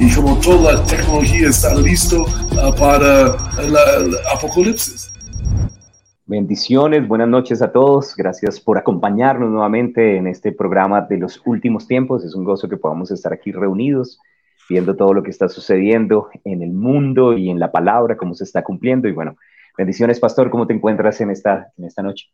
y como toda la tecnología está listo uh, para el apocalipsis. Bendiciones, buenas noches a todos. Gracias por acompañarnos nuevamente en este programa de los últimos tiempos. Es un gozo que podamos estar aquí reunidos viendo todo lo que está sucediendo en el mundo y en la palabra, cómo se está cumpliendo. Y bueno, bendiciones, Pastor, ¿cómo te encuentras en esta, en esta noche?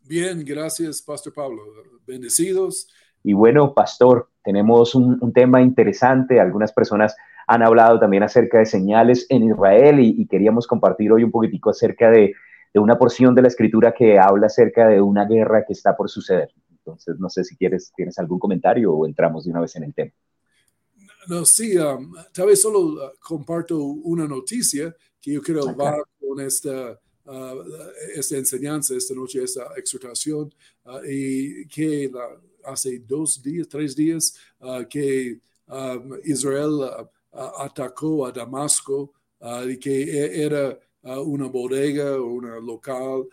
Bien, gracias, Pastor Pablo. Bendecidos. Y bueno, Pastor, tenemos un, tema interesante. Algunas personas han hablado también acerca de señales en Israel y, queríamos compartir hoy un poquitico acerca de, de, una porción de la escritura que habla acerca de una guerra que está por suceder. Entonces, no sé si quieres, tienes algún comentario o entramos de una vez en el tema. No, sí, um, tal vez solo uh, comparto una noticia que yo creo va con esta, uh, esta enseñanza esta noche, esta exhortación, uh, y que hace dos días, tres días, que um, Israel atacó a Damasco y que e, era una bodega o una local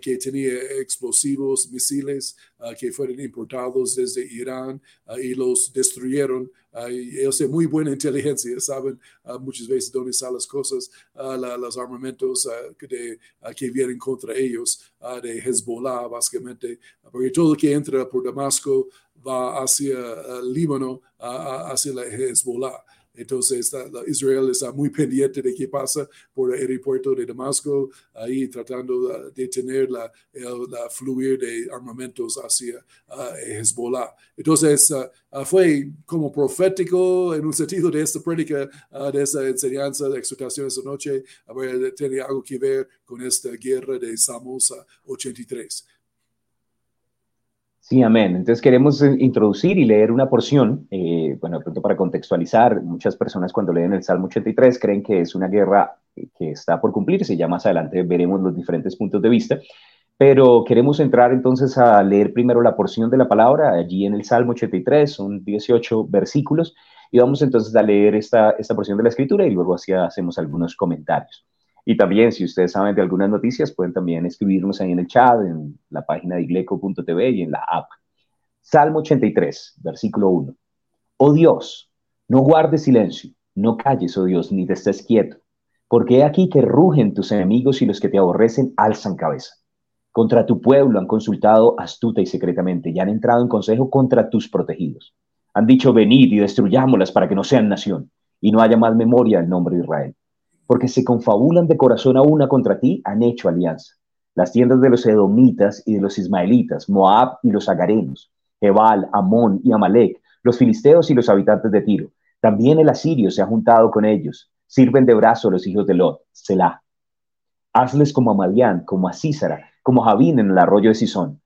que tenía explosivos, misiles que fueron importados desde Irán y los destruyeron ellos tienen muy buena inteligencia, saben uh, muchas veces dónde están las cosas, uh, los armamentos uh, de, que vienen contra ellos, de Hezbollah, básicamente, porque todo lo que entra por Damasco va hacia Líbano, hacia la Hezbollah. Entonces, Israel está muy pendiente de qué pasa por el aeropuerto de Damasco, ahí tratando de tener la, la fluir de armamentos hacia Hezbollah. Entonces, uh, fue como profético en un sentido de esta prédica, uh, de esta enseñanza, de exhortación esta noche, a tiene algo que ver con esta guerra de Salmos 83. Sí, amén. Entonces queremos eh, introducir y leer una porción, eh, bueno, de pronto para contextualizar, muchas personas cuando leen el Salmo 83 creen que es una guerra eh, que está por cumplirse, ya más adelante veremos los diferentes puntos de vista, pero queremos entrar entonces a leer primero la porción de la palabra, allí en el Salmo 83, son 18 versículos, y vamos entonces a leer esta, esta porción de la escritura y luego hacemos algunos comentarios. Y también, si ustedes saben de algunas noticias, pueden también escribirnos ahí en el chat, en la página de igleco.tv y en la app. Salmo 83, versículo 1. Oh Dios, no guardes silencio, no calles, oh Dios, ni te estés quieto, porque he aquí que rugen tus enemigos y los que te aborrecen alzan cabeza. Contra tu pueblo han consultado astuta y secretamente y han entrado en consejo contra tus protegidos. Han dicho, venid y destruyámoslas para que no sean nación y no haya más memoria el nombre de Israel porque se confabulan de corazón a una contra ti, han hecho alianza. Las tiendas de los edomitas y de los ismaelitas, Moab y los agarenos, Ebal, Amón y Amalek, los filisteos y los habitantes de Tiro. También el asirio se ha juntado con ellos. Sirven de brazo a los hijos de Lot, Selah. Hazles como a Madián, como a Císara, como a Javín en el arroyo de Sison,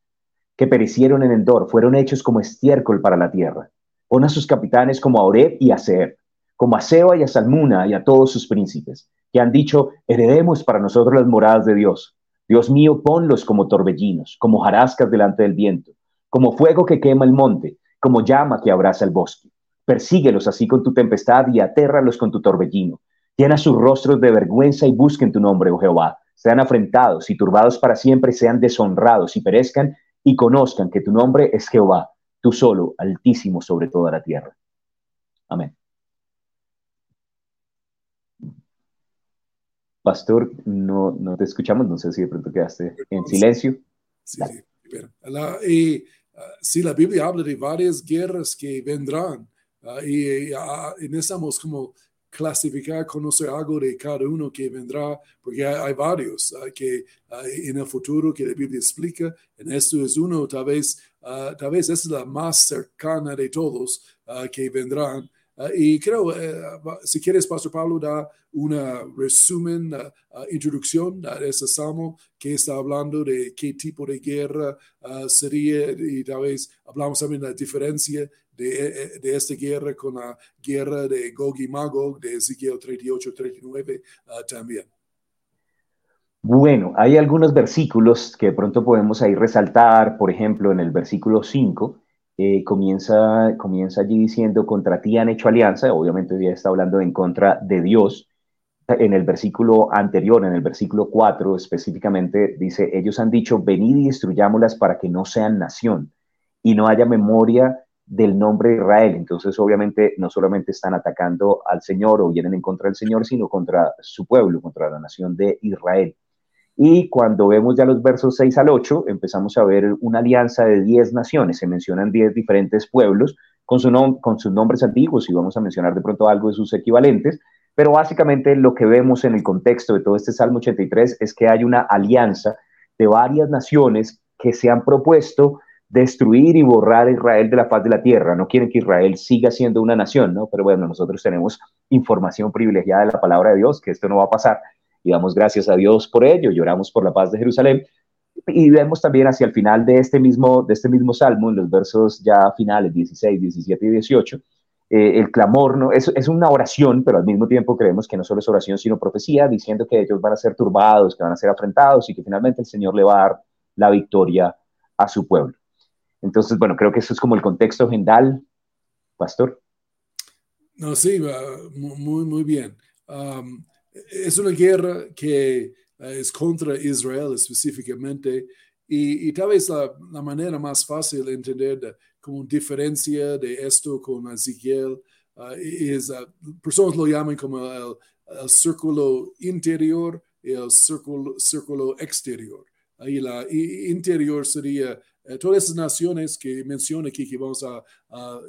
que perecieron en Endor, fueron hechos como estiércol para la tierra. Pon a sus capitanes como a Oreb y a Seer, como a Seba y a Salmuna y a todos sus príncipes, que han dicho, heredemos para nosotros las moradas de Dios. Dios mío, ponlos como torbellinos, como jarascas delante del viento, como fuego que quema el monte, como llama que abraza el bosque. Persíguelos así con tu tempestad y atérralos con tu torbellino. Llena sus rostros de vergüenza y busquen tu nombre, oh Jehová. Sean afrentados y turbados para siempre, sean deshonrados y perezcan y conozcan que tu nombre es Jehová, tú solo, altísimo sobre toda la tierra. Amén. Pastor, no, no te escuchamos, no sé si de pronto quedaste en silencio. Sí, sí, la, y, uh, la Biblia habla de varias guerras que vendrán uh, y, uh, necesitamos como clasificar, conocer algo de cada uno que vendrá, porque hay, varios que en el futuro que la Biblia explica, en esto es uno, tal vez, tal vez es la más cercana de todos que vendrán, Ah, y creo, eh, si quieres, Pastor Pablo, da una resumen, uh, introducción a ese salmo que está hablando de qué tipo de guerra sería y tal vez hablamos también de la diferencia de, de, esta guerra con la guerra de Gog y Magog de Ezequiel 38-39 también. Bueno, hay algunos versículos que pronto podemos ahí resaltar, por ejemplo, en el versículo 5, eh, comienza, comienza allí diciendo, contra ti han hecho alianza, obviamente ya está hablando en contra de Dios. En el versículo anterior, en el versículo 4 específicamente, dice, ellos han dicho, venid y destruyámoslas para que no sean nación y no haya memoria del nombre de Israel. Entonces, obviamente, no solamente están atacando al Señor o vienen en contra del Señor, sino contra su pueblo, contra la nación de Israel. Y cuando vemos ya los versos 6 al 8, empezamos a ver una alianza de 10 naciones. Se mencionan 10 diferentes pueblos con, su con sus nombres antiguos y vamos a mencionar de pronto algo de sus equivalentes. Pero básicamente lo que vemos en el contexto de todo este Salmo 83 es que hay una alianza de varias naciones que se han propuesto destruir y borrar a Israel de la faz de la tierra. No quieren que Israel siga siendo una nación, ¿no? Pero bueno, nosotros tenemos información privilegiada de la palabra de Dios, que esto no va a pasar y damos gracias a Dios por ello, lloramos por la paz de Jerusalén. Y vemos también hacia el final de este mismo, de este mismo salmo, en los versos ya finales 16, 17 y 18, eh, el clamor no es, es, una oración, pero al mismo tiempo creemos que no solo es oración, sino profecía, diciendo que ellos van a ser turbados, que van a ser afrentados y que finalmente el Señor le va a dar la victoria a su pueblo. Entonces, bueno, creo que eso es como el contexto general, Pastor. No, sí, muy, muy bien. Um, es una guerra que eh, es contra Israel específicamente y, tal vez la, manera más fácil de entender como diferencia de esto con Ezequiel uh, es, uh, personas lo llaman como el, círculo interior y el círculo, círculo exterior. Ahí la interior sería eh, todas esas naciones que menciona aquí, que vamos a,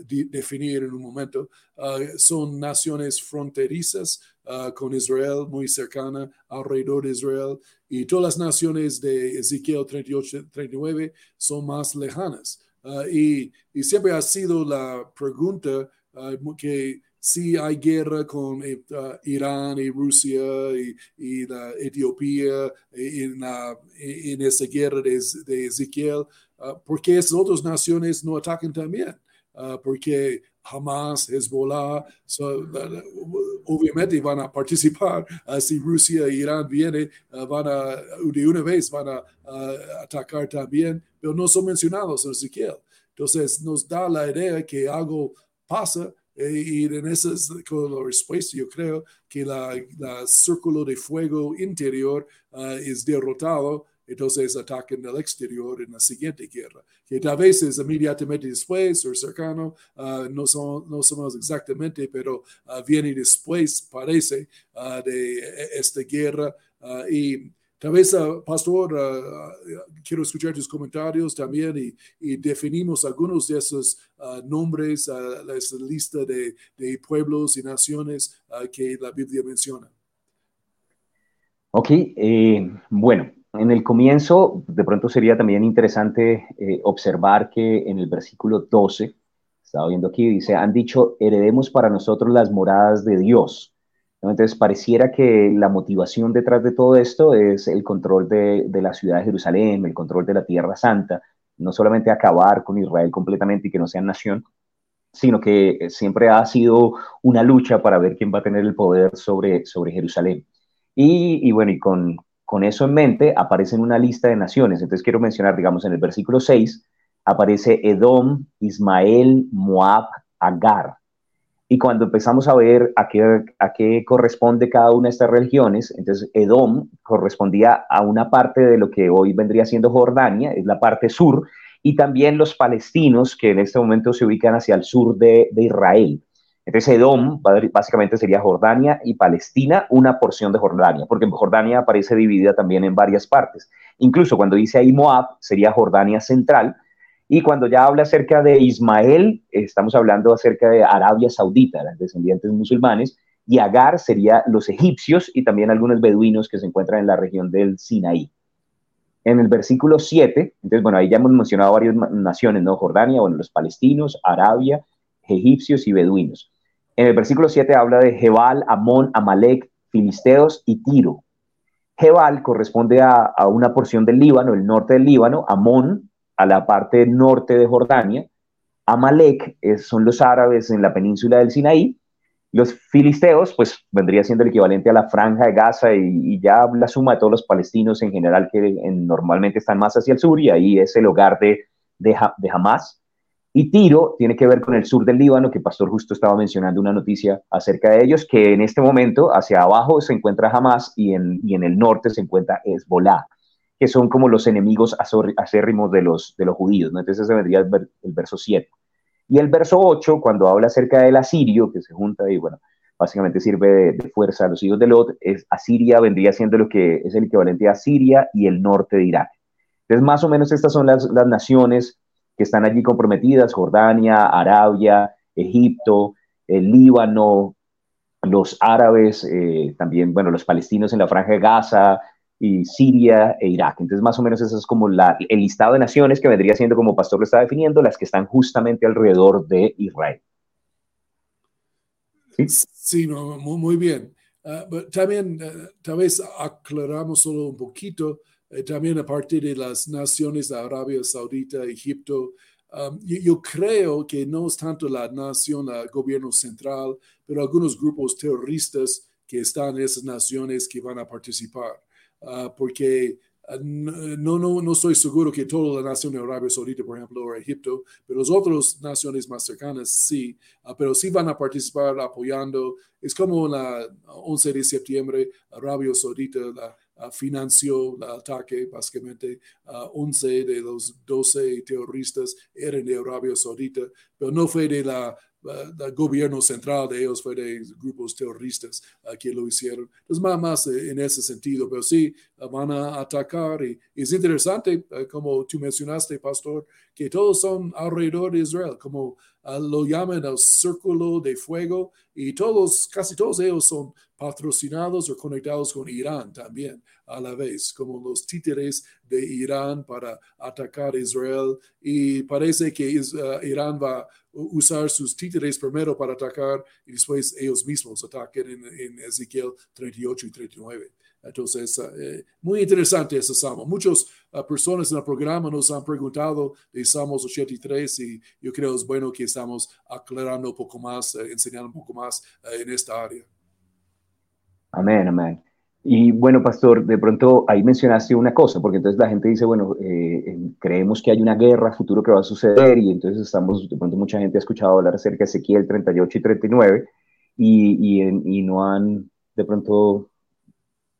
definir en un momento, ah, son naciones fronterizas ah, con Israel, muy cercana alrededor de Israel, y todas las naciones de Ezequiel 38, 39 son más lejanas. Ah, y, y, siempre ha sido la pregunta que si hay guerra con eh, Irán y Rusia y, la Etiopía eh, en, en esa guerra de, de Ezequiel, uh, ¿por qué esas otras naciones no atacan también? Uh, porque Hamas, Hezbollah, obviamente van a participar. Uh, si Rusia e Irán vienen, van a, de una vez van a atacar también, pero no son mencionados en Ezequiel. Entonces nos da la idea que algo pasa eh, y en esa respuesta yo creo que la, la círculo de fuego interior uh, es derrotado, entonces atacan del exterior en la siguiente guerra, que a veces inmediatamente después o cercano, uh, no, son, no somos exactamente, pero uh, viene después, parece, de esta guerra y Tal vez, uh, Pastor, uh, quiero escuchar tus comentarios también y, y definimos algunos de esos uh, nombres, la lista de, de, pueblos y naciones que la Biblia menciona. Ok, eh, bueno, en el comienzo, de pronto sería también interesante eh, observar que en el versículo 12, estaba viendo aquí, dice, han dicho, heredemos para nosotros las moradas de Dios entonces, pareciera que la motivación detrás de todo esto es el control de, la ciudad de Jerusalén, el control de la Tierra Santa, no solamente acabar con Israel completamente y que no sea nación, sino que siempre ha sido una lucha para ver quién va a tener el poder sobre, sobre Jerusalén. Y, bueno, y con, con eso en mente aparece en una lista de naciones. Entonces quiero mencionar, digamos, en el versículo 6 aparece Edom, Ismael, Moab, Agar. Y cuando empezamos a ver a qué, a qué corresponde cada una de estas religiones, entonces Edom correspondía a una parte de lo que hoy vendría siendo Jordania, es la parte sur, y también los palestinos que en este momento se ubican hacia el sur de, de Israel. Entonces Edom básicamente sería Jordania y Palestina, una porción de Jordania, porque Jordania aparece dividida también en varias partes. Incluso cuando dice ahí Moab, sería Jordania central, y cuando ya habla acerca de Ismael, estamos hablando acerca de Arabia Saudita, los descendientes musulmanes, y Agar sería los egipcios y también algunos beduinos que se encuentran en la región del Sinaí. En el versículo 7, entonces, bueno, ahí ya hemos mencionado varias naciones, ¿no? Jordania, bueno, los palestinos, Arabia, egipcios y beduinos. En el versículo 7 habla de Jebal, Amón, Amalek, Filisteos y Tiro. Jebal corresponde a, a, una porción del Líbano, el norte del Líbano, Amón a la parte norte de Jordania, Amalek son los árabes en la península del Sinaí, los filisteos, pues vendría siendo el equivalente a la franja de Gaza y, ya la suma de todos los palestinos en general que normalmente están más hacia el sur y ahí es el hogar de, de, de Hamas. Y Tiro tiene que ver con el sur del Líbano, que Pastor justo estaba mencionando una noticia acerca de ellos, que en este momento hacia abajo se encuentra Hamas y en, y en el norte se encuentra Hezbollah, que son como los enemigos acérrimos de los, de los judíos. Entonces ese vendría el, verso 7. Y el verso 8, cuando habla acerca del asirio, que se junta y bueno, básicamente sirve de, fuerza a los hijos de Lot, es Asiria vendría siendo lo que es el equivalente a Siria y el norte de Irak. Entonces, más o menos estas son las, las naciones que están allí comprometidas, Jordania, Arabia, Egipto, el Líbano, los árabes, eh, también, bueno, los palestinos en la franja de Gaza, y Siria e Irak. Entonces, más o menos eso es como la, el listado de naciones que vendría siendo, como Pastor lo está definiendo, las que están justamente alrededor de Israel. Sí, sí muy, muy bien. Uh, también, uh, tal vez aclaramos solo un poquito, eh, también a partir de las naciones de Arabia Saudita, Egipto, um, yo, creo que no es tanto la nación, el gobierno central, pero algunos grupos terroristas que están en esas naciones que van a participar. Ah, porque ah, no, no, no estoy seguro que toda la nación de Arabia Saudita, por ejemplo, o Egipto, pero las otras naciones más cercanas sí, uh, pero sí van a participar apoyando. Es como la 11 de septiembre, Arabia Saudita la, financió el ataque, básicamente 11 de los 12 terroristas eran de Arabia Saudita, pero no fue de la el gobierno central de ellos fue de grupos terroristas uh, que lo hicieron. Es más, más eh, en ese sentido, pero sí uh, van a atacar y, es interesante, uh, como tú mencionaste, pastor, que todos son alrededor de Israel, como lo llaman el círculo de fuego y todos, casi todos ellos son patrocinados o conectados con Irán también a la vez, como los títeres de Irán para atacar Israel y parece que Irán va usar sus títeres primero para atacar y después ellos mismos ataquen en, Ezequiel 38 y 39. Entonces, eh, muy interesante ese salmo. Muchas uh, personas en el programa nos han preguntado de Salmos 83 y yo creo es bueno que estamos aclarando un poco más, uh, enseñando un poco más uh, en esta área. Amén, amén. Y bueno, pastor, de pronto ahí mencionaste una cosa, porque entonces la gente dice, bueno, eh, creemos que hay una guerra futuro que va a suceder y entonces estamos, de pronto mucha gente ha escuchado hablar acerca de Ezequiel 38 y 39 y, y, y no han de pronto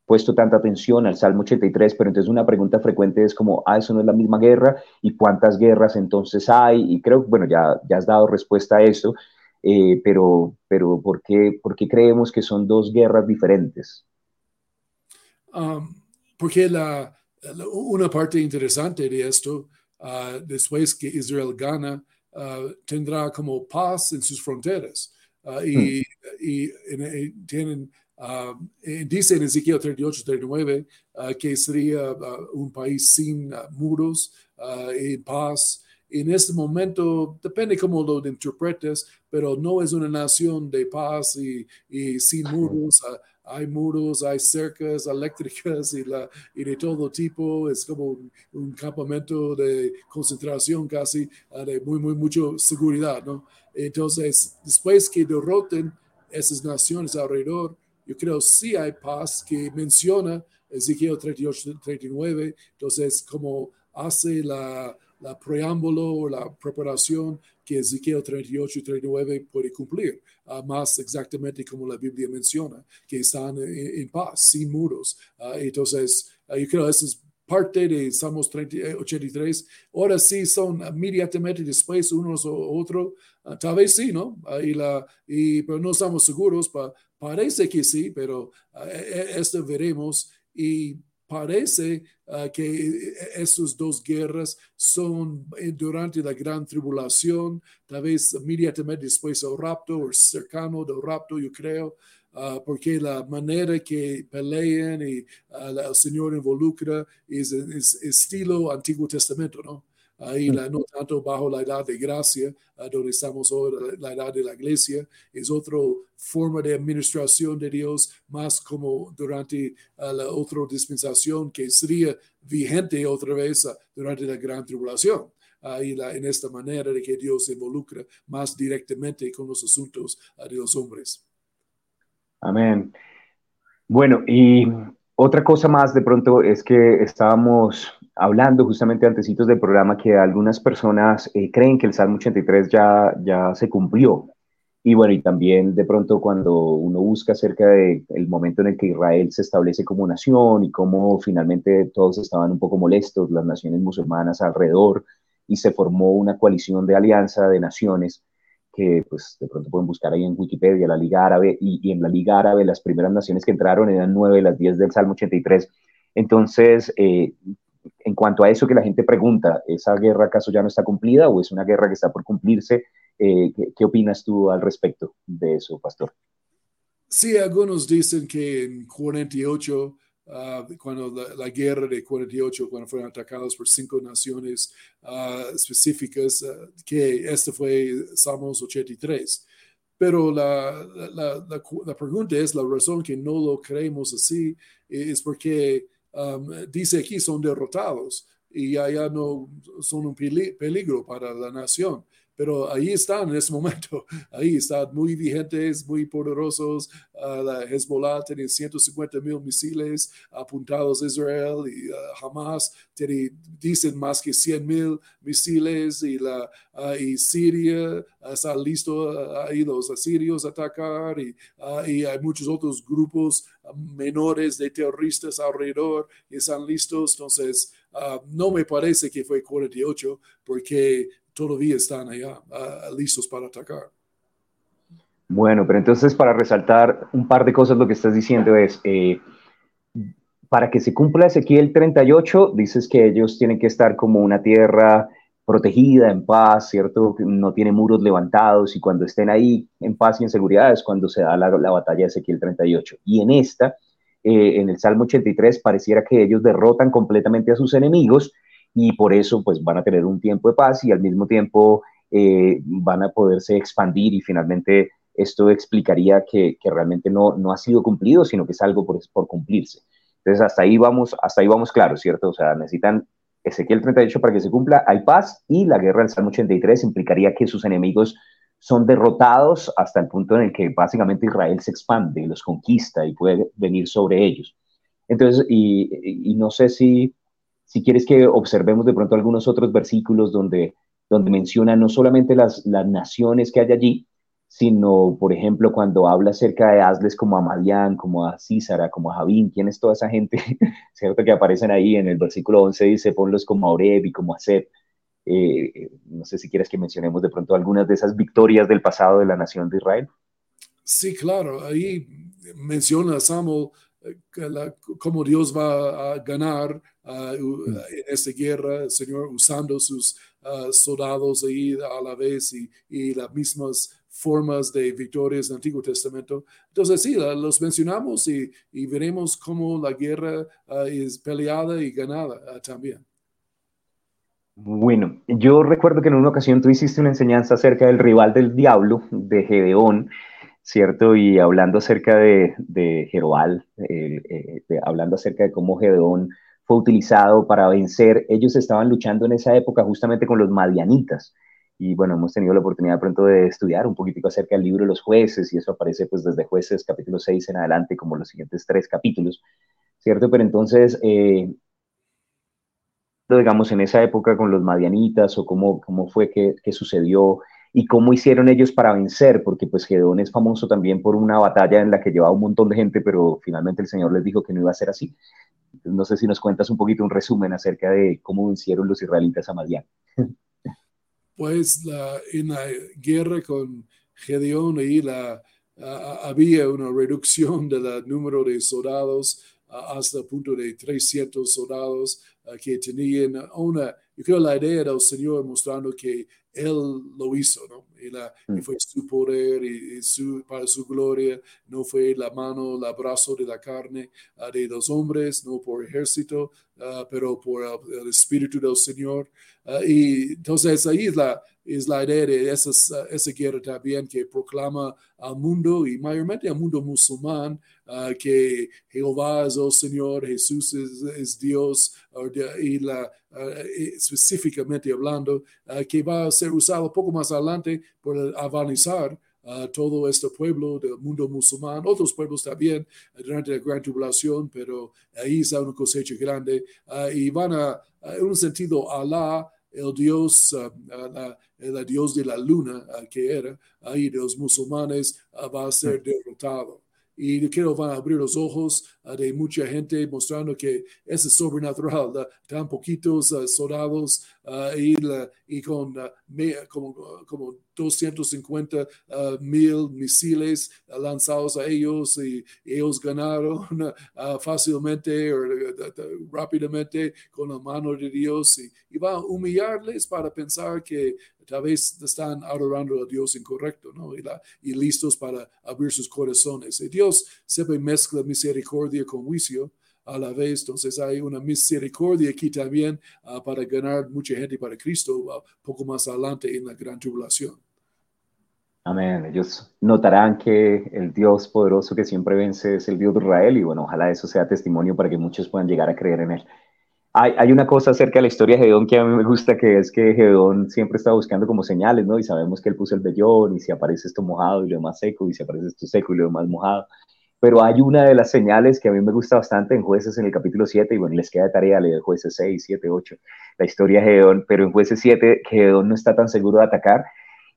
puesto tanta atención al Salmo 83, pero entonces una pregunta frecuente es como, ah, eso no es la misma guerra, ¿y cuántas guerras entonces hay? Y creo, bueno, ya, ya has dado respuesta a eso, eh, pero, pero ¿por, qué, ¿por qué creemos que son dos guerras diferentes? Um, porque la, una parte interesante de esto, uh, después que Israel gana, uh, tendrá como paz en sus fronteras. Uh, y, hmm. y, tienen, um, dice en Ezequiel 38, 39 que sería un país sin muros, en paz. En este momento, depende cómo lo interpretes, pero no es una nación de paz y, y sin muros hay muros, hay cercas eléctricas y, la, y de todo tipo. Es como un, campamento de concentración casi, de muy, muy, mucha seguridad, ¿no? Entonces, después que derroten esas naciones alrededor, yo creo sí hay paz que menciona Ezequiel 38, 39. Entonces, como hace la, la preámbulo o la preparación que Ezequiel 38 y 39 puede cumplir, uh, más exactamente como la Biblia menciona, que están en, paz, sin muros. Uh, entonces, uh, yo creo que eso es parte de Salmos 30, 83. Ahora sí son inmediatamente después unos o otros, tal vez sí, ¿no? y la, y, pero no estamos seguros, pa, parece que sí, pero e, e, esto veremos. Y parece uh, que esas dos guerras son eh, durante la gran tribulación, tal vez inmediatamente después del rapto o cercano del rapto, yo creo, uh, porque la manera que pelean y uh, el Señor involucra es, es, estilo Antiguo Testamento, ¿no? Ahí la, no tanto bajo la edad de gracia, donde estamos hoy, la, edad de la iglesia, es otra forma de administración de Dios, más como durante la otra dispensación que sería vigente otra vez durante la gran tribulación. Ahí la, en esta manera de que Dios se involucra más directamente con los asuntos de los hombres. Amén. Bueno, y otra cosa más de pronto es que estábamos hablando justamente antecitos del programa que algunas personas eh, creen que el Salmo 83 ya, ya se cumplió. Y bueno, y también de pronto cuando uno busca acerca del el momento en el que Israel se establece como nación y cómo finalmente todos estaban un poco molestos, las naciones musulmanas alrededor, y se formó una coalición de alianza de naciones que pues de pronto pueden buscar ahí en Wikipedia, la Liga Árabe, y, en la Liga Árabe las primeras naciones que entraron eran nueve de las diez del Salmo 83. Entonces, eh, en cuanto a eso que la gente pregunta, ¿esa guerra acaso ya no está cumplida o es una guerra que está por cumplirse? Eh, ¿qué, opinas tú al respecto de eso, pastor? Sí, algunos dicen que en 48 Ah, cuando la, guerra de 48, cuando fueron atacados por cinco naciones ah, específicas, ah, que este fue Salmos 83. Pero la, la, la, pregunta es, la razón que no lo creemos así es porque um, dice aquí son derrotados y ya, no son un peligro para la nación pero ahí están en ese momento, ahí están muy vigentes, muy poderosos. Uh, la Hezbollah tiene 150 mil misiles apuntados a Israel y uh, Hamas tiene, dicen más que 100 mil misiles y, la, uh, y Siria está listo ahí los asirios a atacar y, y hay muchos otros grupos menores de terroristas alrededor y están listos. Entonces, no me parece que fue 48 porque todavía están allá ah, listos para atacar. Bueno, pero entonces para resaltar un par de cosas, lo que estás diciendo es, eh, para que se cumpla Ezequiel 38, dices que ellos tienen que estar como una tierra protegida, en paz, ¿cierto? No tiene muros levantados y cuando estén ahí en paz y en seguridad es cuando se da la, batalla de Ezequiel 38. Y en esta, eh, en el Salmo 83, pareciera que ellos derrotan completamente a sus enemigos y por eso pues van a tener un tiempo de paz y al mismo tiempo eh, van a poderse expandir y finalmente esto explicaría que, realmente no, no ha sido cumplido, sino que es algo por, por cumplirse. Entonces hasta ahí vamos, hasta ahí vamos claro, ¿cierto? O sea, necesitan Ezequiel 38 para que se cumpla, hay paz y la guerra del Salmo 83 implicaría que sus enemigos son derrotados hasta el punto en el que básicamente Israel se expande y los conquista y puede venir sobre ellos. Entonces, y, no sé si si quieres que observemos de pronto algunos otros versículos donde, donde menciona no solamente las, las naciones que hay allí, sino, por ejemplo, cuando habla acerca de hazles como a Madián, como a Císara, como a Javín, ¿quién es toda esa gente? ¿Cierto? Que aparecen ahí en el versículo 11, dice, ponlos como a Oreb y como a Seth. Eh, eh, no sé si quieres que mencionemos de pronto algunas de esas victorias del pasado de la nación de Israel. Sí, claro, ahí menciona Samuel eh, cómo Dios va a ganar uh, en esta guerra, el Señor usando sus uh, soldados ahí a la vez y, y, las mismas formas de victorias del Antiguo Testamento. Entonces sí, los mencionamos y, y, veremos cómo la guerra es peleada y ganada también. Bueno, yo recuerdo que en una ocasión tú hiciste una enseñanza acerca del rival del diablo, de Gedeón, ¿cierto? Y hablando acerca de, de Jerobal, eh, hablando acerca de cómo Gedeón fue utilizado para vencer. Ellos estaban luchando en esa época justamente con los madianitas. Y bueno, hemos tenido la oportunidad pronto de estudiar un poquitico acerca del libro de los jueces, y eso aparece pues desde jueces capítulo 6 en adelante, como los siguientes tres capítulos, ¿cierto? Pero entonces, eh, digamos, en esa época con los madianitas, o cómo, cómo fue que, que sucedió, y cómo hicieron ellos para vencer, porque pues Gedeón es famoso también por una batalla en la que llevaba un montón de gente, pero finalmente el Señor les dijo que no iba a ser así. No sé si nos cuentas un poquito un resumen acerca de cómo vencieron los israelitas a Madián. Pues la, en la guerra con Gedeón ahí la, había una reducción del número de soldados hasta el punto de 300 soldados que tenían una, yo creo la idea del Señor mostrando que él lo hizo, ¿no? Y, la, y Mm. fue su poder y, y su, para su gloria, no fue la mano, el abrazo de la carne ah, de los hombres, no por ejército, ah, pero por el, el Espíritu del Señor. Ah, y entonces ahí es la, es la idea de esas, ah, esa guerra también que proclama al mundo y mayormente al mundo musulmán ah, que Jehová es el Señor, Jesús es, Dios, ah, y la, eh, específicamente hablando, ah, que va a ser usado poco más adelante el avanzar a todo este pueblo del mundo musulmán, otros pueblos también eh, durante la gran tribulación, pero ahí está una cosecha grande ah, y van a- en un sentido, Alá, el Dios, la- el Dios de la luna ah, que era, ahí de los musulmanes, ah, va a ser derrotado. Y quiero van a abrir los ojos de mucha gente mostrando que eso es sobrenatural, tan poquitos ah, soldados y, la- y con ah, como, como 250 ah, mil misiles ah, lanzados a ellos y, ellos ganaron fácilmente o eh, eh, eh, rápidamente con la mano de Dios y, y va a humillarles para pensar que tal vez están adorando a Dios incorrecto, ¿no? Y, la- y listos para abrir sus corazones. Y Dios siempre mezcla misericordia con juicio a la vez, entonces hay una misericordia aquí también ah, para ganar mucha gente para Cristo ah, poco más adelante en la gran tribulación. Amén. Ellos notarán que el Dios poderoso que siempre vence es el Dios de Israel y bueno, ojalá eso sea testimonio para que muchos puedan llegar a creer en él. Hay, hay una cosa acerca de la historia de Gedeón que a mí me gusta, que es que Gedeón siempre está buscando como señales, ¿no? Y sabemos que él puso el vellón y si aparece esto mojado y lo demás seco y si aparece esto seco y lo demás mojado. Pero hay una de las señales que a mí me gusta bastante en jueces en el capítulo 7 y bueno, les queda de tarea leer jueces 6, 7, 8, la historia de Gedeón, pero en jueces 7 Gedeón no está tan seguro de atacar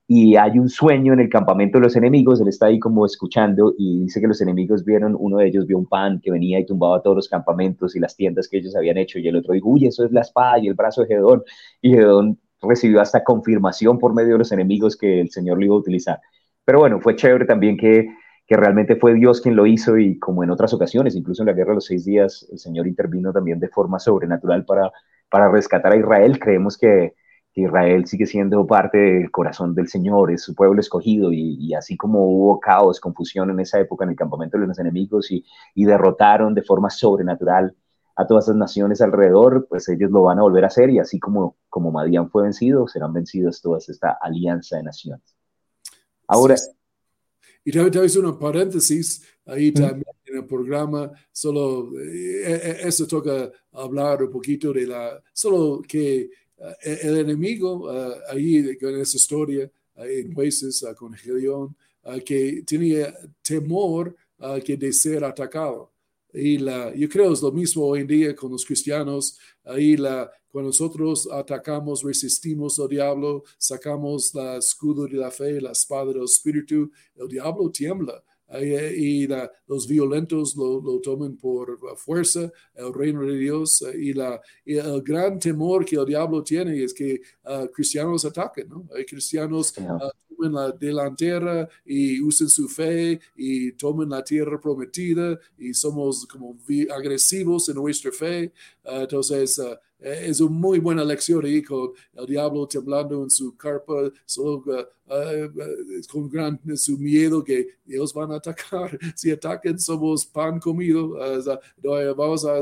y hay un sueño en el campamento de los enemigos, él está ahí como escuchando y dice que los enemigos vieron, uno de ellos vio un pan que venía y tumbaba todos los campamentos y las tiendas que ellos habían hecho y el otro dijo, uy, eso es la espada y el brazo de Gedón y Gedón recibió hasta confirmación por medio de los enemigos que el Señor lo iba a utilizar. Pero bueno, fue chévere también que, que realmente fue Dios quien lo hizo y como en otras ocasiones, incluso en la guerra de los seis días, el Señor intervino también de forma sobrenatural para, para rescatar a Israel. Creemos que Israel sigue siendo parte del corazón del Señor, es su pueblo escogido y, y, así como hubo caos, confusión en esa época en el campamento de los enemigos y, y, derrotaron de forma sobrenatural a todas las naciones alrededor, pues ellos lo van a volver a hacer y así como, como Madián fue vencido, serán vencidos todas esta alianza de naciones. Ahora... Sí. Y tal vez un paréntesis ahí también en el programa, solo eh, eso toca hablar un poquito de la, solo que el enemigo ahí en esa historia en jueces con Gedeón que tenía temor que de ser atacado y la, yo creo es lo mismo hoy en día con los cristianos. Ahí la cuando nosotros atacamos resistimos al diablo sacamos la escudo de la fe la espada del espíritu el diablo tiembla y la, los violentos lo, lo, toman por fuerza, el reino de Dios, y, la, y el gran temor que el diablo tiene es que uh, cristianos ataquen, ¿no? Hay cristianos uh, tomen la delantera y usen su fe y tomen la tierra prometida y somos como agresivos en nuestra fe. Uh, entonces, es una muy buena lección ahí con el diablo temblando en su carpa, solo, uh, uh, con gran su miedo que ellos van a atacar. Si atacan, somos pan comido, uh, vamos a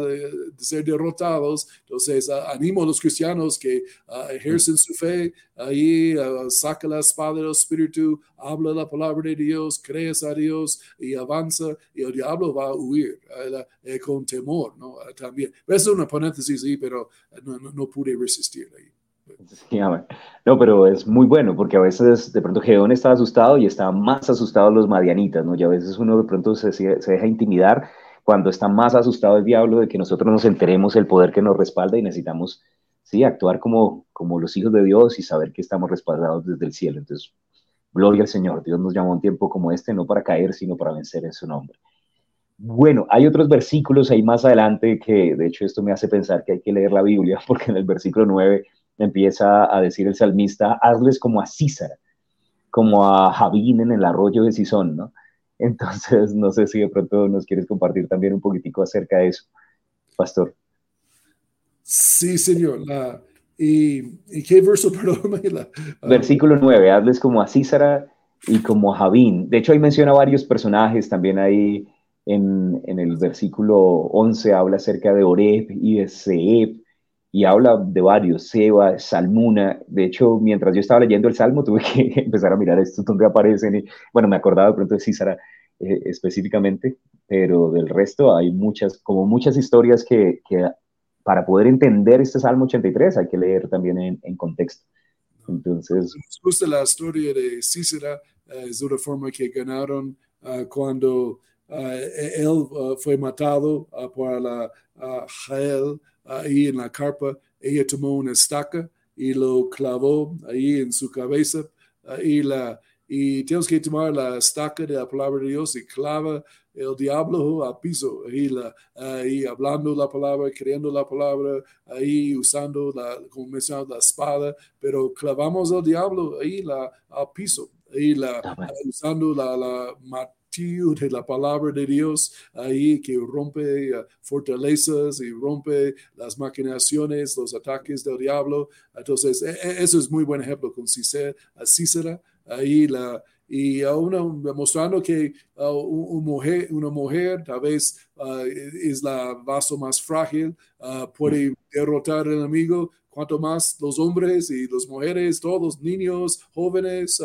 ser derrotados. Entonces, animo a los cristianos que ejercen su fe, ahí saca la espada del Espíritu, habla la palabra de Dios, crees a Dios y avanza, y el diablo va a huir eh, con temor, ¿no? También. Es una paréntesis ahí, pero no, no, no, pude resistir ahí. No, pero es muy bueno porque a veces de pronto Gedeón está asustado y están más asustados los madianitas, ¿no? Y a veces uno de pronto se deja intimidar cuando está más asustado el diablo de que nosotros nos enteremos el poder que nos respalda y necesitamos, sí, actuar como, como los hijos de Dios y saber que estamos respaldados desde el cielo. Entonces, gloria al Señor. Dios nos llama a un tiempo como este, no para caer, sino para vencer en su nombre. Bueno, hay otros versículos ahí más adelante que de hecho esto me hace pensar que hay que leer la Biblia porque en el versículo 9 empieza a decir el salmista, hazles como a Císara, como a Javín en el arroyo de Sison, ¿no? Entonces, no sé si de pronto nos quieres compartir también un poquitico acerca de eso, pastor. Sí, señor. La, ¿Y, qué verso, perdón? Versículo 9, hazles como a Císara y como a Javín. De hecho, ahí menciona varios personajes, también ahí en, en, el versículo 11 habla acerca de Oreb y de Seb, y habla de varios, Seba, Salmuna. De hecho, mientras yo estaba leyendo el Salmo, tuve que empezar a mirar esto donde aparecen. Y, bueno, me acordaba de pronto de Císara eh, específicamente, pero del resto hay muchas, como muchas historias que, que para poder entender este Salmo 83 hay que leer también en, contexto. Entonces... Nos gusta la historia de Cícera, eh, es una forma que ganaron uh, cuando uh, él uh, fue matado por la Jael ahí en la carpa, ella tomó una estaca y lo clavó ahí en su cabeza y la y tenemos que tomar la estaca de la palabra de Dios y clava el diablo al piso, ahí, la, ahí hablando la palabra, creyendo la palabra, ahí usando la, como mencionado, la espada, pero clavamos al diablo ahí la, al piso, ahí la, usando la, la martillo de la palabra de Dios, ahí que rompe uh, fortalezas y rompe las maquinaciones, los ataques del diablo. Entonces, e, e, eso es muy buen ejemplo con Cícera, ahí la y aún demostrando que uh, mujer, una mujer tal vez uh, es la vaso más frágil, uh, puede derrotar al enemigo, cuanto más los hombres y las mujeres, todos niños, jóvenes,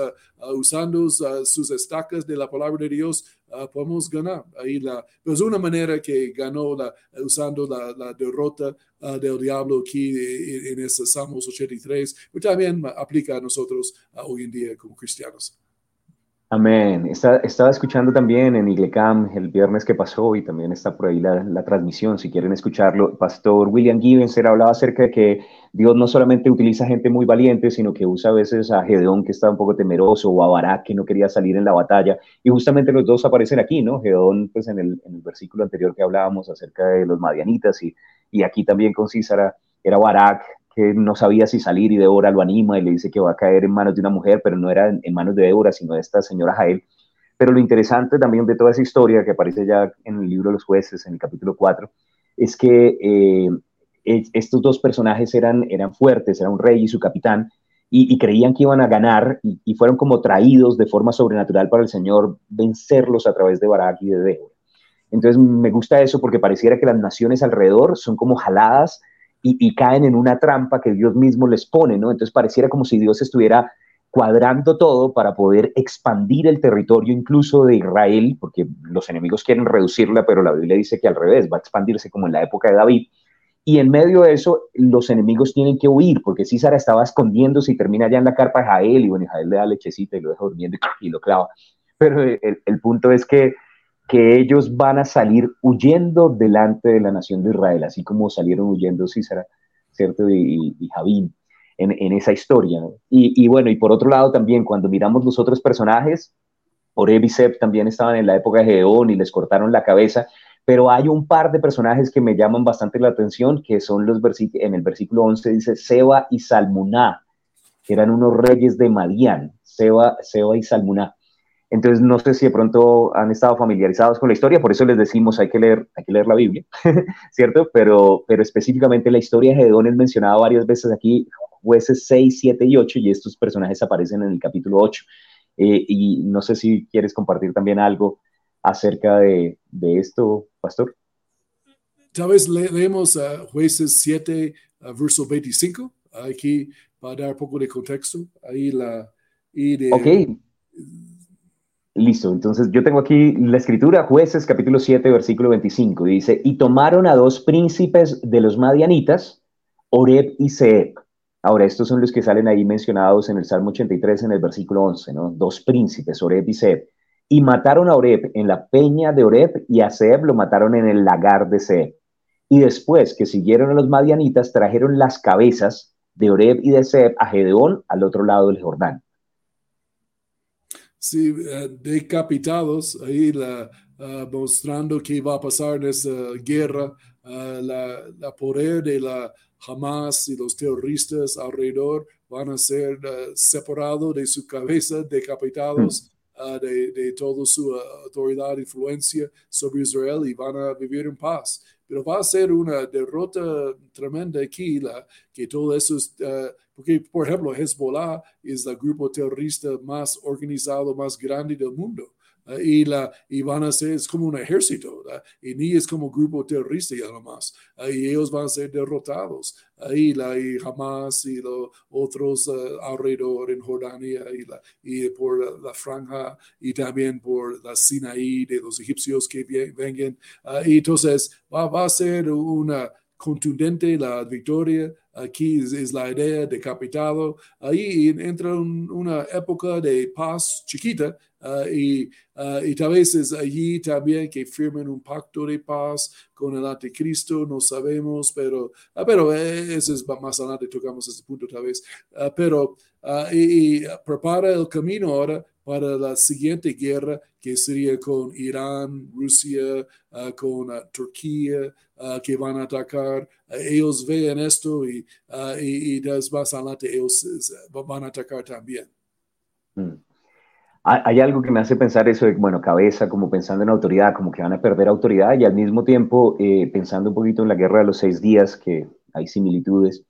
usando sus estacas de la palabra de Dios, podemos ganar. Ahí la, pues una manera que ganó la, usando la, derrota del diablo aquí en, en ese Salmos 83, pero también aplica a nosotros hoy en día como cristianos. Amén. estaba escuchando también en Iglecam el viernes que pasó y también está por ahí la, transmisión, si quieren escucharlo. Pastor William Gibbons hablaba acerca de que Dios no solamente utiliza gente muy valiente, sino que usa a veces a Gedeón que estaba un poco temeroso o a Barak que no quería salir en la batalla. Y justamente los dos aparecen aquí, ¿no? Gedeón, pues en el, versículo anterior que hablábamos acerca de los madianitas y, y aquí también con Císara era Barak, que no sabía si salir y Débora lo anima y le dice que va a caer en manos de una mujer, pero no era en, manos de Débora, sino de esta señora Jael. Pero lo interesante también de toda esa historia que aparece ya en el libro de los jueces, en el capítulo 4, es que eh, estos dos personajes eran, eran fuertes, era un rey y su capitán, y, creían que iban a ganar y, fueron como traídos de forma sobrenatural para el Señor vencerlos a través de Barak y de Débora. Entonces me gusta eso porque pareciera que las naciones alrededor son como jaladas y, caen en una trampa que Dios mismo les pone, ¿no? Entonces pareciera como si Dios estuviera cuadrando todo para poder expandir el territorio incluso de Israel, porque los enemigos quieren reducirla, pero la Biblia dice que al revés, va a expandirse como en la época de David. Y en medio de eso, los enemigos tienen que huir, porque Císara estaba escondiéndose y termina ya en la carpa de Jael, y bueno, Jael le da lechecita y lo deja durmiendo y lo clava. Pero el punto es que que ellos van a salir huyendo delante de la nación de Israel, así como salieron huyendo Císara, ¿cierto? Y, Javín en, esa historia. Y, bueno, y por otro lado también, cuando miramos los otros personajes, Oreb y Seb también estaban en la época de Gedeón y les cortaron la cabeza, pero hay un par de personajes que me llaman bastante la atención, que son los versículos, en el versículo 11 dice Seba y Salmuná, que eran unos reyes de Madián, Seba, Seba y Salmuná. Entonces, no sé si de pronto han estado familiarizados con la historia, por eso les decimos hay que leer, hay que leer la Biblia, ¿cierto? Pero, pero específicamente la historia de Gedón es mencionada varias veces aquí, jueces 6, 7 y 8, y estos personajes aparecen en el capítulo 8. Eh, y no sé si quieres compartir también algo acerca de, de esto, pastor. Tal vez leemos a jueces 7, verso 25, aquí para dar un poco de contexto. Ahí la... Y de, ok Listo, entonces yo tengo aquí la escritura, jueces capítulo 7, versículo 25, y dice, y tomaron a dos príncipes de los madianitas, Oreb y Seb. Ahora, estos son los que salen ahí mencionados en el Salmo 83, en el versículo 11, ¿no? Dos príncipes, Oreb y Seb. Y mataron a Oreb en la peña de Oreb y a Seb lo mataron en el lagar de Seb. Y después que siguieron a los madianitas, trajeron las cabezas de Oreb y de Seb a Gedeón al otro lado del Jordán sí, eh, decapitados, ahí la, ah, mostrando qué va a pasar en esta guerra, ah, la, la, poder de la Hamas y los terroristas alrededor van a ser ah, separados de su cabeza, decapitados. de, de toda su autoridad, influencia sobre Israel y van a vivir en paz pero va a ser una derrota tremenda aquí, la, que todo eso es, porque por ejemplo Hezbollah es el grupo terrorista más organizado, más grande del mundo. Y, la, y van a ser, es como un ejército, y ni es como grupo terrorista ya nomás, uh, y ellos van a ser derrotados, ahí la, y Hamas y los otros uh, alrededor en Jordania y, la, y por la, franja y también por la Sinaí de los egipcios que vengan, y entonces va, va a ser una contundente la victoria. Aquí es, la idea decapitado. Ahí entra una época de paz chiquita uh, y, uh, y, tal vez es allí también que firmen un pacto de paz con el anticristo, no sabemos, pero, uh, pero eh, eso es más adelante, tocamos ese punto tal vez. pero y, prepara el camino ahora para la siguiente guerra que sería con Irán, Rusia, uh, con uh, Turquía, uh, que van a atacar. ellos ven esto y, y, y más adelante ellos van a atacar también. Mm. Hay algo que me hace pensar eso de, bueno, cabeza, como pensando en autoridad, como que van a perder autoridad y al mismo tiempo eh, pensando un poquito en la guerra de los seis días, que hay similitudes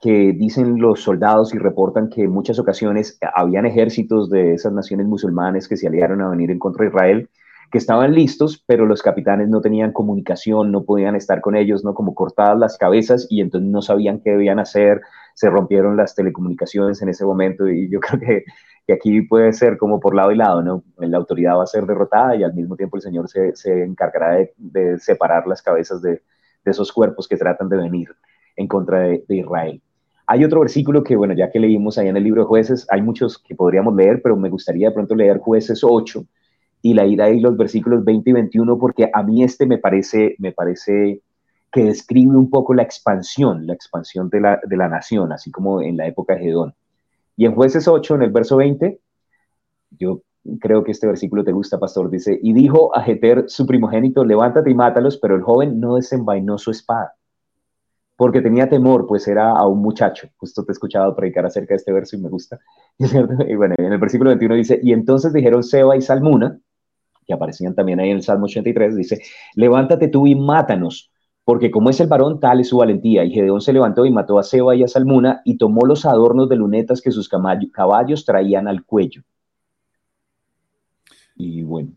que dicen los soldados y reportan que en muchas ocasiones habían ejércitos de esas naciones musulmanes que se aliaron a venir en contra de Israel, que estaban listos, pero los capitanes no tenían comunicación, no podían estar con ellos, ¿no? Como cortadas las cabezas y entonces no sabían qué debían hacer, se rompieron las telecomunicaciones en ese momento y yo creo que, aquí puede ser como por lado y lado, ¿no? La autoridad va a ser derrotada y al mismo tiempo el Señor se, se encargará de, separar las cabezas de, esos cuerpos que tratan de venir en contra de Israel. Hay otro versículo que, bueno, ya que leímos ahí en el libro de jueces, hay muchos que podríamos leer, pero me gustaría de pronto leer jueces 8 y ida ahí los versículos 20 y 21, porque a mí este me parece, me parece que describe un poco la expansión, la expansión de la, de la nación, así como en la época de Gedón. Y en jueces 8, en el verso 20, yo creo que este versículo te gusta, pastor, dice, y dijo a Jeter, su primogénito, levántate y mátalos, pero el joven no desenvainó su espada porque tenía temor, pues era a un muchacho. Justo te he escuchado predicar acerca de este verso y me gusta. Y bueno, en el versículo 21 dice, y entonces dijeron Seba y Salmuna, que aparecían también ahí en el Salmo 83, dice, levántate tú y mátanos, porque como es el varón, tal es su valentía. Y Gedeón se levantó y mató a Seba y a Salmuna y tomó los adornos de lunetas que sus caballos traían al cuello. Y bueno,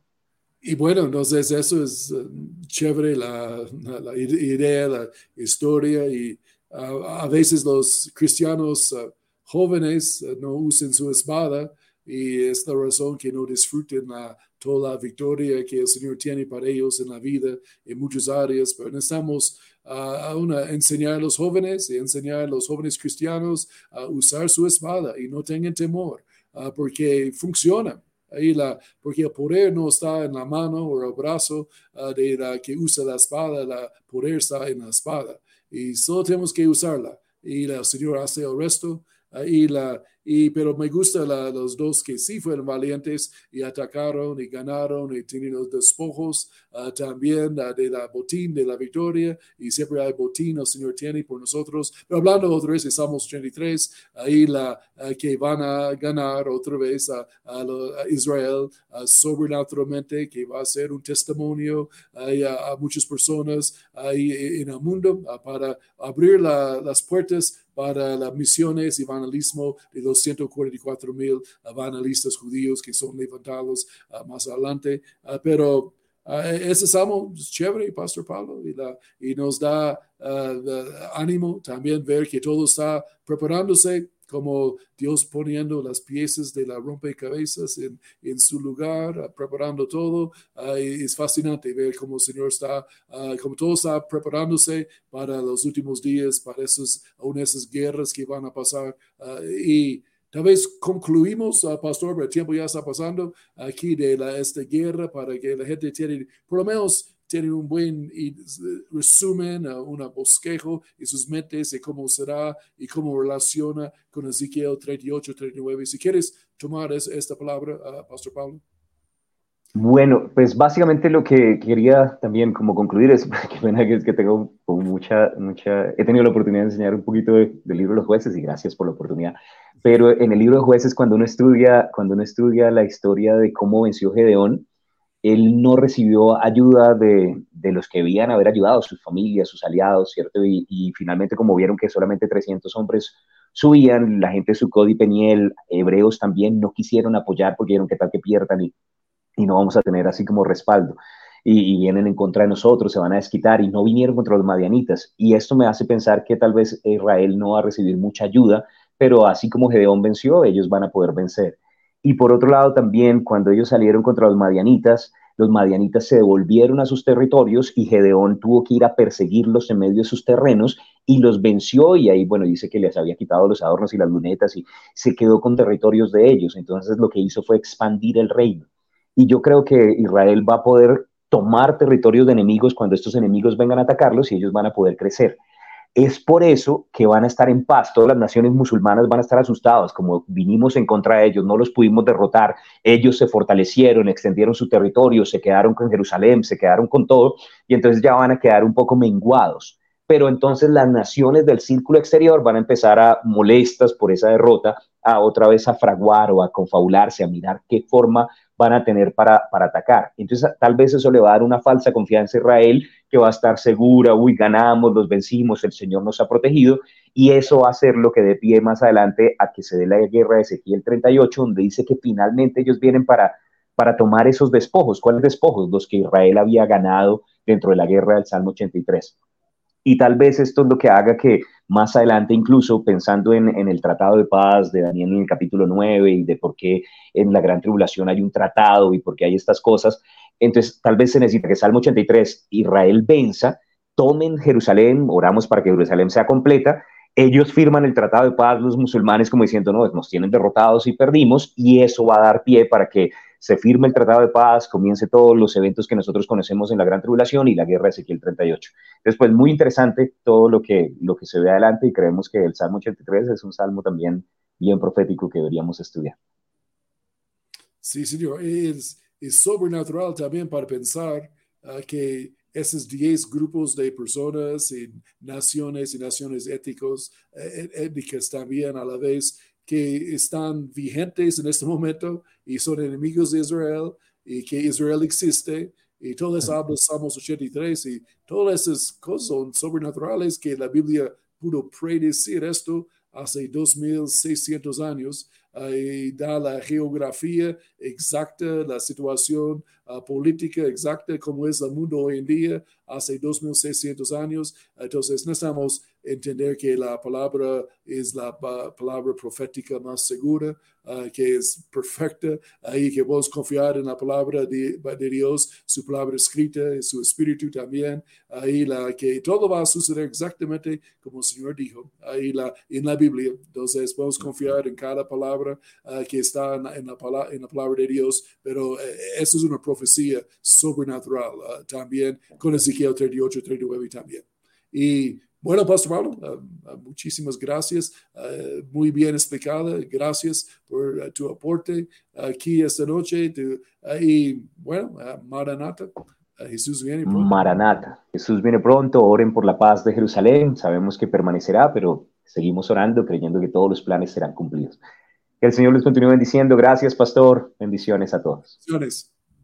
y bueno, entonces eso es eh, chévere, la, idea, la historia, y a veces los cristianos uh, jóvenes uh, no usan su espada, y es la razón que no disfruten la, toda la victoria que el Señor tiene para ellos en la vida en muchas áreas, pero necesitamos uh, una, enseñar a los jóvenes y enseñar a los jóvenes cristianos a usar su espada y no tengan temor, porque funciona Ahí la, porque el poder no está en la mano o el brazo uh, de la que usa la espada, el poder está en la espada. Y solo tenemos que usarla. Y el Señor hace el resto. Uh, y la, y, pero me gusta los dos que sí fueron valientes y atacaron y ganaron y tienen los despojos ah, también uh, de la botín de la victoria y siempre hay botín el Señor tiene por nosotros. Pero hablando otra vez de Salmos 33, ahí la uh, que van a ganar otra vez a, Israel sobrenaturalmente, que va a ser un testimonio a, muchas personas ahí en el mundo para abrir las puertas para las misiones y evangelismo de los 144 mil evangelistas judíos que son levantados ah, más adelante. Ah, pero ah, ese salmo es chévere, Pastor Pablo, y nos da ánimo también ver que todo está preparándose como Dios poniendo las piezas de la rompecabezas en, en su lugar, preparando todo. es fascinante ver cómo el Señor está, como todo está preparándose para los últimos días, para esas, esas guerras que van a pasar. y Tal vez concluimos, pastor, pero el tiempo ya está pasando aquí de la, esta guerra para que la gente tiene, por lo menos, tiene un buen resumen, un bosquejo y sus mentes de cómo será y cómo relaciona con Ezequiel 38, 39. Si quieres tomar esta palabra, uh, Pastor Pablo. Bueno, pues básicamente lo que quería también como concluir es, que es que tengo mucha, mucha, he tenido la oportunidad de enseñar un poquito del libro de los jueces y gracias por la oportunidad. Pero en el libro de jueces, cuando uno estudia, cuando uno estudia la historia de cómo venció Gedeón, él no recibió ayuda de, de los que debían haber ayudado, sus familias, sus aliados, ¿cierto? Y, finalmente, como vieron que solamente 300 hombres subían, la gente de Sucod y Peniel, hebreos también, no quisieron apoyar porque vieron que tal que pierdan y, y no vamos a tener así como respaldo. Y, y, vienen en contra de nosotros, se van a desquitar y no vinieron contra los madianitas. Y esto me hace pensar que tal vez Israel no va a recibir mucha ayuda, pero así como Gedeón venció, ellos van a poder vencer. Y por otro lado también, cuando ellos salieron contra los madianitas, los madianitas se devolvieron a sus territorios y Gedeón tuvo que ir a perseguirlos en medio de sus terrenos y los venció y ahí, bueno, dice que les había quitado los adornos y las lunetas y se quedó con territorios de ellos. Entonces lo que hizo fue expandir el reino. Y yo creo que Israel va a poder tomar territorios de enemigos cuando estos enemigos vengan a atacarlos y ellos van a poder crecer. Es por eso que van a estar en paz. Todas las naciones musulmanas van a estar asustadas, como vinimos en contra de ellos, no los pudimos derrotar. Ellos se fortalecieron, extendieron su territorio, se quedaron con Jerusalén, se quedaron con todo, y entonces ya van a quedar un poco menguados. Pero entonces las naciones del círculo exterior van a empezar a molestas por esa derrota, a otra vez a fraguar o a confabularse, a mirar qué forma van a tener para, para atacar. Entonces, tal vez eso le va a dar una falsa confianza a Israel, que va a estar segura, uy, ganamos, los vencimos, el Señor nos ha protegido, y eso va a ser lo que dé pie más adelante a que se dé la guerra de Ezequiel 38, donde dice que finalmente ellos vienen para, para tomar esos despojos. ¿Cuáles despojos? Los que Israel había ganado dentro de la guerra del Salmo 83. Y tal vez esto es lo que haga que más adelante, incluso pensando en, en, el Tratado de Paz de Daniel en el capítulo 9 y de por qué en la Gran Tribulación hay un tratado y por qué hay estas cosas, entonces tal vez se necesita que Salmo 83, Israel venza, tomen Jerusalén, oramos para que Jerusalén sea completa, ellos firman el Tratado de Paz, los musulmanes, como diciendo, no, nos tienen derrotados y perdimos, y eso va a dar pie para que se firme el Tratado de Paz, comience todos los eventos que nosotros conocemos en la Gran Tribulación y la Guerra de Ezequiel 38. Después, muy interesante todo lo que, lo que se ve adelante y creemos que el Salmo 83 es un salmo también bien profético que deberíamos estudiar. Sí, señor, es, es sobrenatural también para pensar uh, que esos 10 grupos de personas y naciones y naciones éticos, eh, étnicas también a la vez que están vigentes en este momento y son enemigos de Israel y que Israel existe y todo eso habla Salmos 83 y todas esas cosas son sobrenaturales que la Biblia pudo predecir esto hace 2600 años y da la geografía exacta, la situación uh, política exacta como es el mundo hoy en día, hace 2600 años. Entonces necesitamos entender que la palabra es la palabra profética más segura, uh, que es perfecta, y que podemos confiar en la palabra de, de, Dios, su palabra escrita, su espíritu también, ahí la que todo va a suceder exactamente como el Señor dijo, ahí la, en la Biblia. Entonces podemos confiar en cada palabra uh, que está en, en, la palabra, en la palabra de Dios, pero eh, eso es una profecía sobrenatural uh, también con Ezequiel 38, 39 también. Y bueno, Pastor Pablo, uh, muchísimas gracias, uh, muy bien explicada, gracias por tu aporte aquí esta noche. Tu, y bueno, Maranata, Jesús viene pronto. Maranata, Jesús viene pronto, oren por la paz de Jerusalén, sabemos que permanecerá, pero seguimos orando, creyendo que todos los planes serán cumplidos. Que el Señor les continúe bendiciendo. Gracias, Pastor. Bendiciones a todos. Bendiciones.